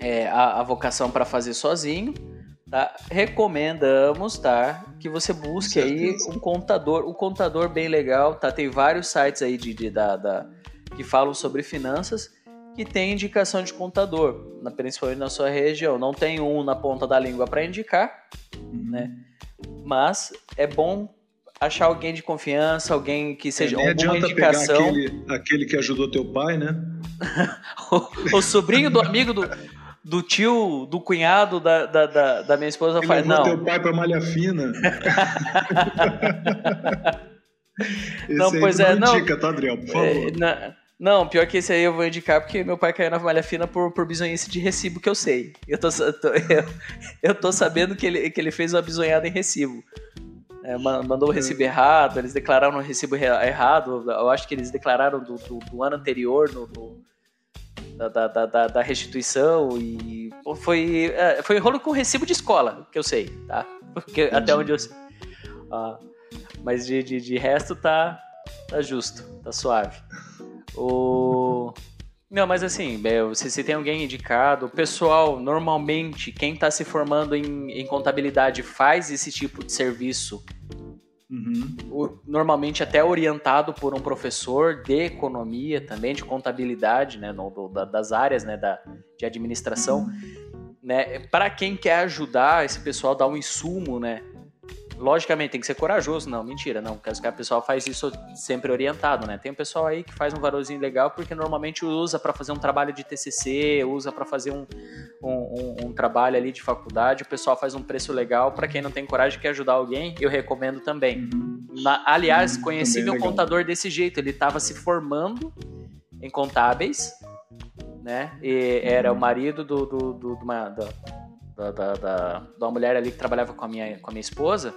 é, a, a, vocação para fazer sozinho, tá? recomendamos tá? que você busque aí um contador, um contador bem legal. Tá? Tem vários sites aí de, de da, da, que falam sobre finanças que tem indicação de contador, na, principalmente na sua região. Não tem um na ponta da língua para indicar, uhum. né? Mas é bom achar alguém de confiança, alguém que seja é, uma indicação. Aquele, aquele que ajudou teu pai, né? o, o, sobrinho do amigo do, do tio, do cunhado da, da, da, da minha esposa faz. Não. teu pai para malha fina. não, pois é, não. Indica, tá, Adriel, por favor. É, não, não, pior que esse aí eu vou indicar porque meu pai caiu na malha fina por, por bisonhice de recibo que eu sei. Eu tô, tô eu, eu, tô sabendo que ele, que ele fez uma bisonhada em recibo. É, mandou o recibo errado, eles declararam o recibo errado. Eu acho que eles declararam do, do, do ano anterior no, no da, da, da, da, restituição e foi, é, foi rolo com recibo de escola, que eu sei, tá? Porque, até onde eu sei. Ah, mas de, de, de resto tá, tá justo, tá suave. O... Não, mas assim, se, se tem alguém indicado, o pessoal, normalmente, quem está se formando em, em, contabilidade faz esse tipo de serviço. Uhum. Normalmente até orientado por um professor de economia também, de contabilidade, né, no, do, da, das áreas né, da, de administração. Uhum. Né, para quem quer ajudar esse pessoal, dar um insumo, né, Logicamente, tem que ser corajoso. Não, mentira, não. Porque o pessoal faz isso sempre orientado, né? Tem um pessoal aí que faz um valorzinho legal porque normalmente usa para fazer um trabalho de TCC, usa para fazer um, um, um, um, trabalho ali de faculdade. O pessoal faz um preço legal. Para quem não tem coragem quer ajudar alguém, eu recomendo também. Uhum. Na, aliás, uhum, conheci meu contador desse jeito. Ele estava se formando em contábeis, né? E era o marido do, do, do, do uma, da, da, da, da, da mulher ali que trabalhava com a minha, com a minha esposa.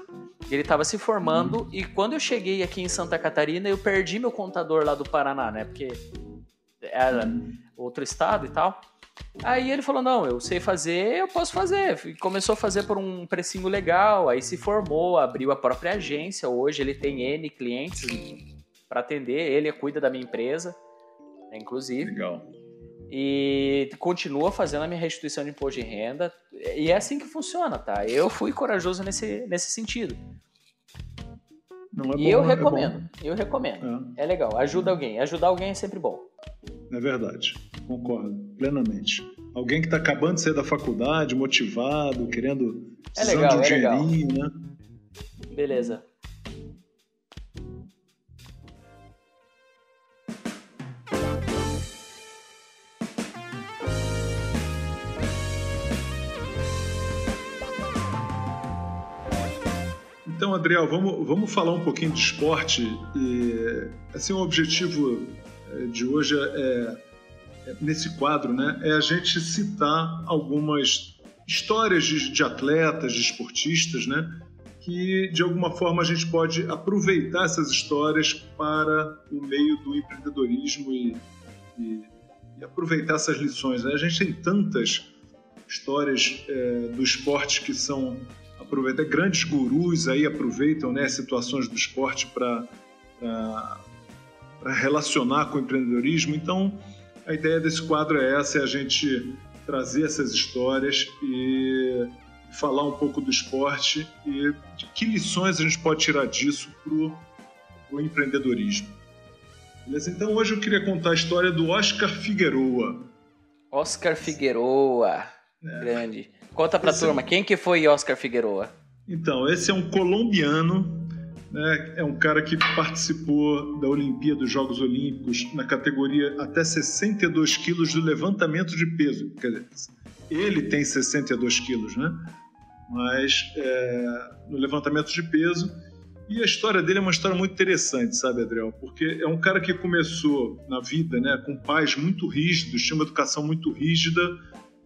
Ele estava se formando e quando eu cheguei aqui em Santa Catarina, eu perdi meu contador lá do Paraná, né? Porque era outro estado e tal. Aí ele falou: Não, eu sei fazer, eu posso fazer. E começou a fazer por um precinho legal, aí se formou, abriu a própria agência. Hoje ele tem N clientes para atender, ele cuida da minha empresa, né, inclusive. Legal e continua fazendo a minha restituição de imposto de renda. E é assim que funciona, tá? Eu fui corajoso nesse, nesse sentido. Não é bom, e eu é recomendo, é eu recomendo. É. é. legal, ajuda alguém. Ajudar alguém é sempre bom. É verdade, concordo plenamente. Alguém que está acabando de sair da faculdade, motivado, querendo é legal, de um é legal. né? Beleza. Então, Adriel, vamos, vamos falar um pouquinho de esporte. E, assim, o objetivo eh, de hoje é, é, nesse quadro, né, é a gente citar algumas histórias de, de atletas, de esportistas, né, que de alguma forma a gente pode aproveitar essas histórias para o meio do empreendedorismo e, e, e aproveitar essas lições. Né? A gente tem tantas histórias é, do esporte que são aproveita grandes gurus aí aproveitam né, situações do esporte para relacionar com o empreendedorismo. Então, a ideia desse quadro é essa, é a gente trazer essas histórias e falar um pouco do esporte e de que lições a gente pode tirar disso para o empreendedorismo. Beleza? Então, hoje eu queria contar a história do Oscar Figueroa. Oscar Figueroa, é. grande. Conta pra esse é turma, é... quem que foi Oscar Figueroa? Então, esse é um colombiano, né? é um cara que participou da Olimpíada dos Jogos Olímpicos na categoria até 62 quilos do levantamento de peso. Quer dizer, ele tem 62 quilos, né? Mas é, no levantamento de peso. E a história dele é uma história muito interessante, sabe, Adriel? Porque é um cara que começou na vida né, com pais muito rígidos, tinha uma educação muito rígida,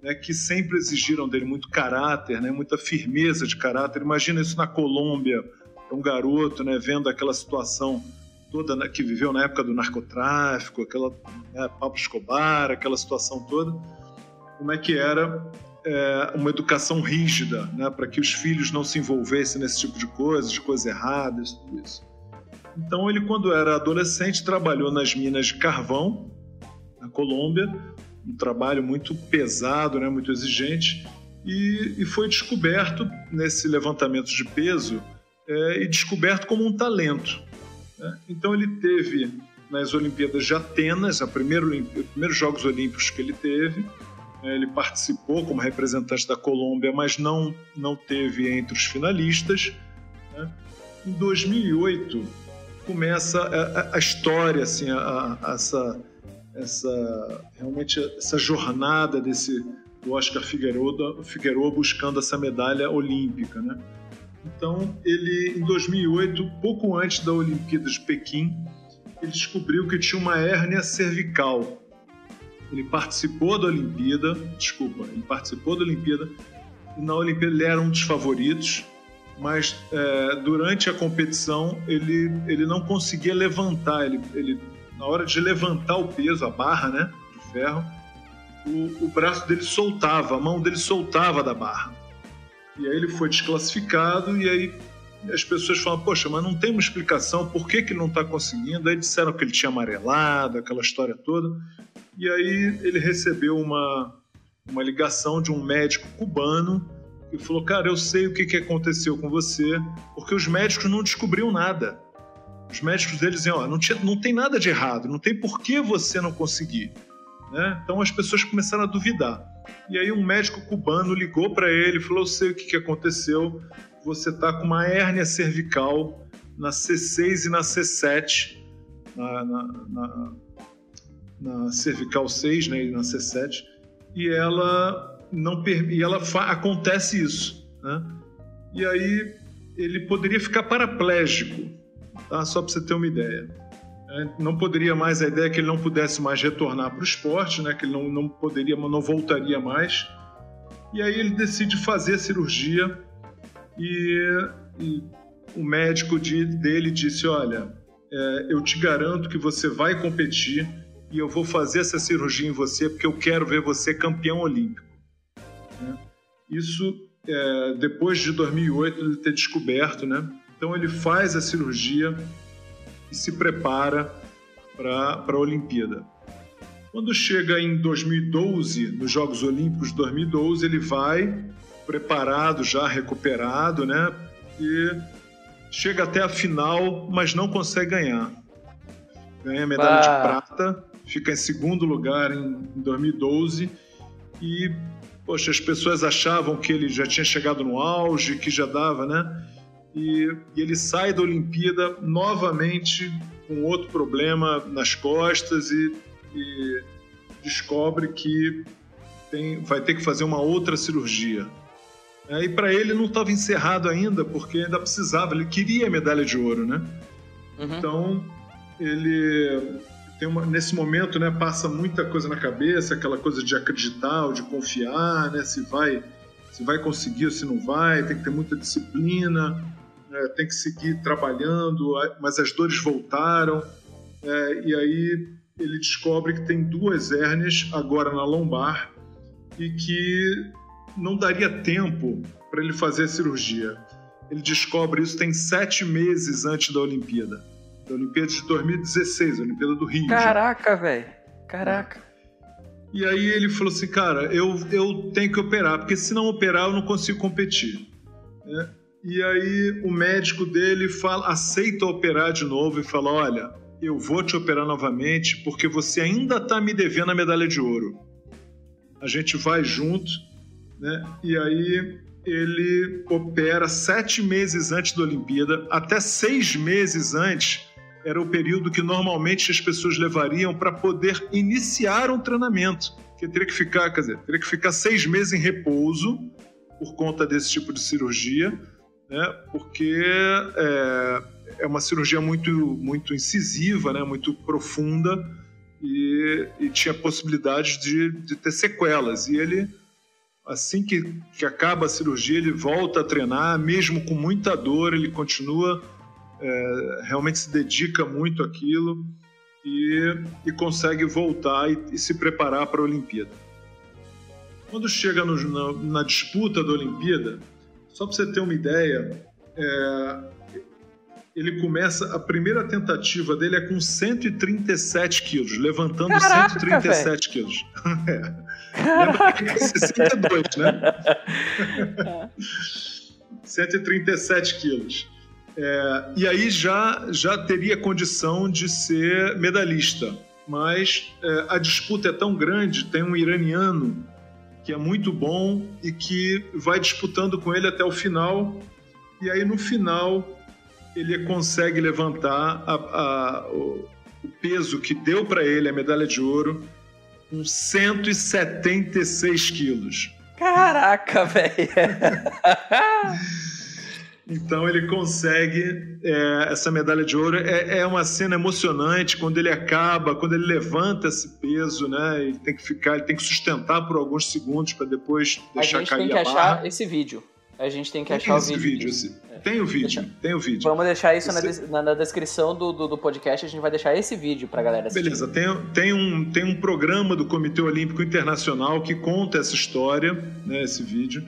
né, que sempre exigiram dele muito caráter, né, muita firmeza de caráter. Imagina isso na Colômbia, um garoto né, vendo aquela situação toda né, que viveu na época do narcotráfico, aquela né, Pablo Escobar, aquela situação toda, como é que era é, uma educação rígida, né, para que os filhos não se envolvessem nesse tipo de coisas, de coisas erradas, tudo isso. Então ele, quando era adolescente, trabalhou nas minas de carvão na Colômbia, um trabalho muito pesado, né, muito exigente, e, e foi descoberto nesse levantamento de peso é, e descoberto como um talento. Né? Então ele teve nas Olimpíadas de Atenas, a primeiro, os primeiros Jogos Olímpicos que ele teve. É, ele participou como representante da Colômbia, mas não, não teve entre os finalistas. Né? Em 2008 começa a, a história, assim, a, a, essa, essa realmente essa jornada desse do Oscar Figueiredo, Figueiredo buscando essa medalha olímpica, né? Então ele em 2008, pouco antes da Olimpíada de Pequim, ele descobriu que tinha uma hérnia cervical ele participou da Olimpíada, desculpa, ele participou da Olimpíada e na Olimpíada ele era um dos favoritos, mas é, durante a competição ele, ele não conseguia levantar, ele, ele, na hora de levantar o peso, a barra né, de ferro, o, o braço dele soltava, a mão dele soltava da barra. E aí ele foi desclassificado e aí as pessoas falam, poxa, mas não tem uma explicação por que, que ele não está conseguindo. Aí disseram que ele tinha amarelado, aquela história toda. E aí ele recebeu uma, uma ligação de um médico cubano que falou: Cara, eu sei o que, que aconteceu com você, porque os médicos não descobriram nada. Os médicos deles diziam: não, tinha, não tem nada de errado, não tem por que você não conseguir. Né? Então as pessoas começaram a duvidar. E aí um médico cubano ligou para ele e falou: Eu sei o que, que aconteceu, você está com uma hérnia cervical na C6 e na C7, na, na, na na cervical 6, né, e na C7, e ela não e ela acontece isso, né? E aí ele poderia ficar paraplégico, tá? Só para você ter uma ideia. É, não poderia mais a ideia é que ele não pudesse mais retornar para o esporte, né? Que ele não, não poderia, não voltaria mais. E aí ele decide fazer a cirurgia e, e o médico de, dele disse, olha, é, eu te garanto que você vai competir e eu vou fazer essa cirurgia em você porque eu quero ver você campeão olímpico. Né? Isso é, depois de 2008 ele ter descoberto, né? Então ele faz a cirurgia e se prepara para a Olimpíada. Quando chega em 2012, nos Jogos Olímpicos de 2012, ele vai preparado, já recuperado, né? E chega até a final, mas não consegue ganhar. Ganha a medalha de prata fica em segundo lugar em 2012 e poxa, as pessoas achavam que ele já tinha chegado no auge, que já dava, né? E, e ele sai da Olimpíada novamente com outro problema nas costas e, e descobre que tem, vai ter que fazer uma outra cirurgia. É, e para ele não estava encerrado ainda, porque ainda precisava, ele queria a medalha de ouro, né? Uhum. Então ele tem uma, nesse momento, né, passa muita coisa na cabeça, aquela coisa de acreditar ou de confiar, né, se vai, se vai conseguir ou se não vai, tem que ter muita disciplina, né, tem que seguir trabalhando, mas as dores voltaram, é, e aí ele descobre que tem duas hérnias agora na lombar e que não daria tempo para ele fazer a cirurgia. Ele descobre isso tem sete meses antes da Olimpíada da Olimpíada de 2016, a Olimpíada do Rio. Caraca, velho. Caraca. E aí ele falou assim, cara, eu, eu tenho que operar, porque se não operar eu não consigo competir. Né? E aí o médico dele fala, aceita operar de novo e fala, olha, eu vou te operar novamente porque você ainda está me devendo a medalha de ouro. A gente vai junto, né? E aí ele opera sete meses antes da Olimpíada, até seis meses antes era o período que normalmente as pessoas levariam para poder iniciar um treinamento, que teria que ficar, quer dizer, teria que ficar seis meses em repouso por conta desse tipo de cirurgia, né? Porque é, é uma cirurgia muito, muito incisiva, né? Muito profunda e, e tinha possibilidade de, de ter sequelas. E ele assim que, que acaba a cirurgia, ele volta a treinar, mesmo com muita dor, ele continua é, realmente se dedica muito àquilo e, e consegue voltar e, e, se preparar para a Olimpíada. Quando chega no, na, na, disputa da Olimpíada, só para você ter uma ideia, é, ele começa, a primeira tentativa dele é com 137 quilos, levantando Caraca, 137 véio. quilos. é. Lembra que é 62, né? 137 quilos. É, e aí já, já teria condição de ser medalhista. Mas é, a disputa é tão grande, tem um iraniano que é muito bom e que vai disputando com ele até o final. E aí no final ele consegue levantar a, a, o, o peso que deu para ele a medalha de ouro com 176 quilos. Caraca, velho! Então ele consegue é, essa medalha de ouro. É, é, uma cena emocionante quando ele acaba, quando ele levanta esse peso, né? Ele tem que ficar, ele tem que sustentar por alguns segundos para depois deixar cair a A gente tem que achar esse vídeo. A gente tem que tem achar o vídeo. vídeo esse... é. Tem o vídeo, Deixa... tem o vídeo. Vamos deixar isso esse... na, na, descrição do, do, do, podcast, a gente vai deixar esse vídeo pra galera assistir. Beleza, tem, tem, um, tem um programa do Comitê Olímpico Internacional que conta essa história, né, esse vídeo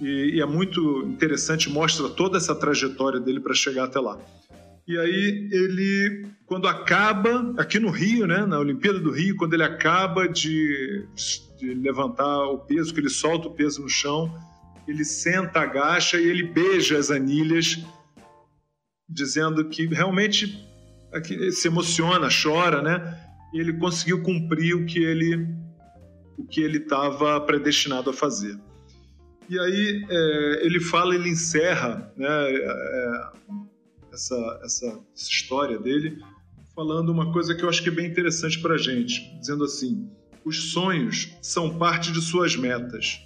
e, e é muito interessante, mostra toda essa trajetória dele para chegar até lá. E aí ele, quando acaba, aqui no Rio, né, na Olimpíada do Rio, quando ele acaba de, de levantar o peso, que ele solta o peso no chão, ele senta, agacha e ele beija as anilhas, dizendo que realmente se emociona, chora, né? E ele conseguiu cumprir o que ele o que ele estava predestinado a fazer. E aí é, ele fala, ele encerra né, é, essa, essa história dele falando uma coisa que eu acho que é bem interessante para a gente, dizendo assim: os sonhos são parte de suas metas,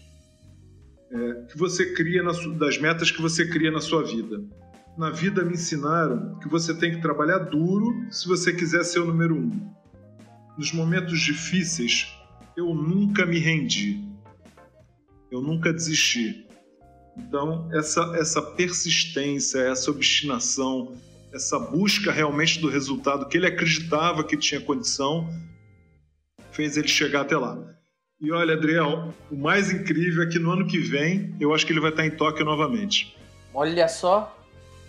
é, que você cria na, das metas que você cria na sua vida. Na vida me ensinaram que você tem que trabalhar duro se você quiser ser o número um. Nos momentos difíceis, eu nunca me rendi eu nunca desisti. Então, essa, essa persistência, essa obstinação, essa busca realmente do resultado que ele acreditava que tinha condição, fez ele chegar até lá. E olha, Adriel, o mais incrível é que no ano que vem, eu acho que ele vai estar em Tóquio novamente. Olha só,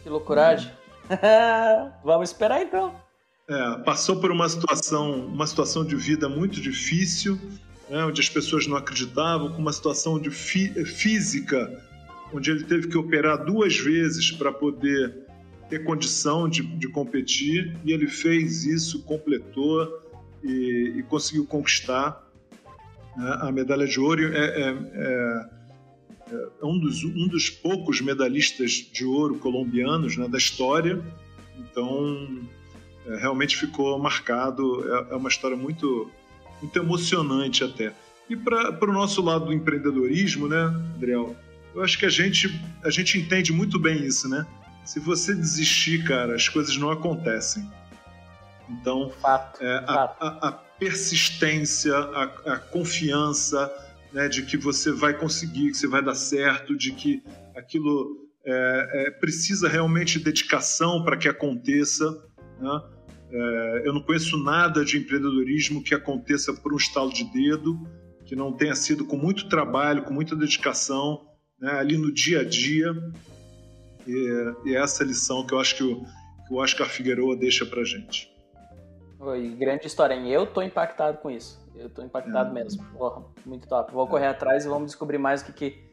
que loucuragem. Vamos esperar então. É, passou por uma situação, uma situação de vida muito difícil, né, onde as pessoas não acreditavam, com uma situação de física, onde ele teve que operar duas vezes para poder ter condição de, de, competir, e ele fez isso, completou e, e conseguiu conquistar né, a medalha de ouro. É, é, é, é, um, dos, um dos poucos medalhistas de ouro colombianos né, da história, então é, realmente ficou marcado. É, é uma história muito muito emocionante até. E para o nosso lado do empreendedorismo, né, Adriel? Eu acho que a gente, a gente entende muito bem isso, né? Se você desistir, cara, as coisas não acontecem. Então, fato, é, fato. A, a, a, persistência, a, a confiança né, de que você vai conseguir, que você vai dar certo, de que aquilo é, é, precisa realmente dedicação para que aconteça. Né? É, eu não conheço nada de empreendedorismo que aconteça por um estalo de dedo, que não tenha sido com muito trabalho, com muita dedicação, né, ali no dia a dia. E, e é essa lição que eu acho que o, que o Oscar Figueroa deixa para gente. Oi, grande história, hein? Eu tô impactado com isso. Eu tô impactado é. mesmo. Oh, muito top. Vou correr atrás e vamos descobrir mais o que, que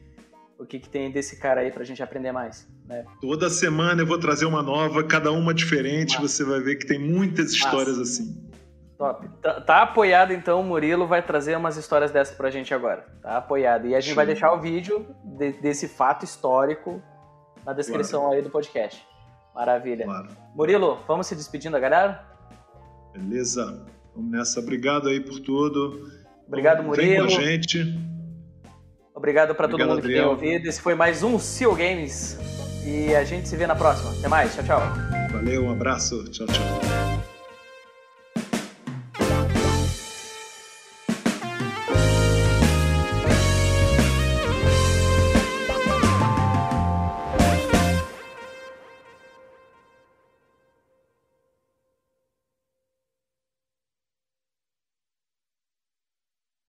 o que, que tem desse cara aí pra gente aprender mais. Né? Toda semana eu vou trazer uma nova, cada uma diferente, Massa. você vai ver que tem muitas histórias Massa. assim. Top. Tá, tá, apoiado então, o Murilo vai trazer umas histórias dessas pra gente agora. Tá apoiado. E a gente Sim. vai deixar o vídeo de, desse fato histórico na descrição claro. aí do podcast. Maravilha. Claro. Murilo, vamos se despedindo da galera? Beleza. Vamos nessa. Obrigado aí por tudo. Obrigado, Murilo. Vem com a gente. Obrigado para todo mundo Adriel. que tem ouvido. Esse foi mais um Seal Games. E a gente se vê na próxima. Até mais. Tchau, tchau. Valeu, um abraço. Tchau, tchau.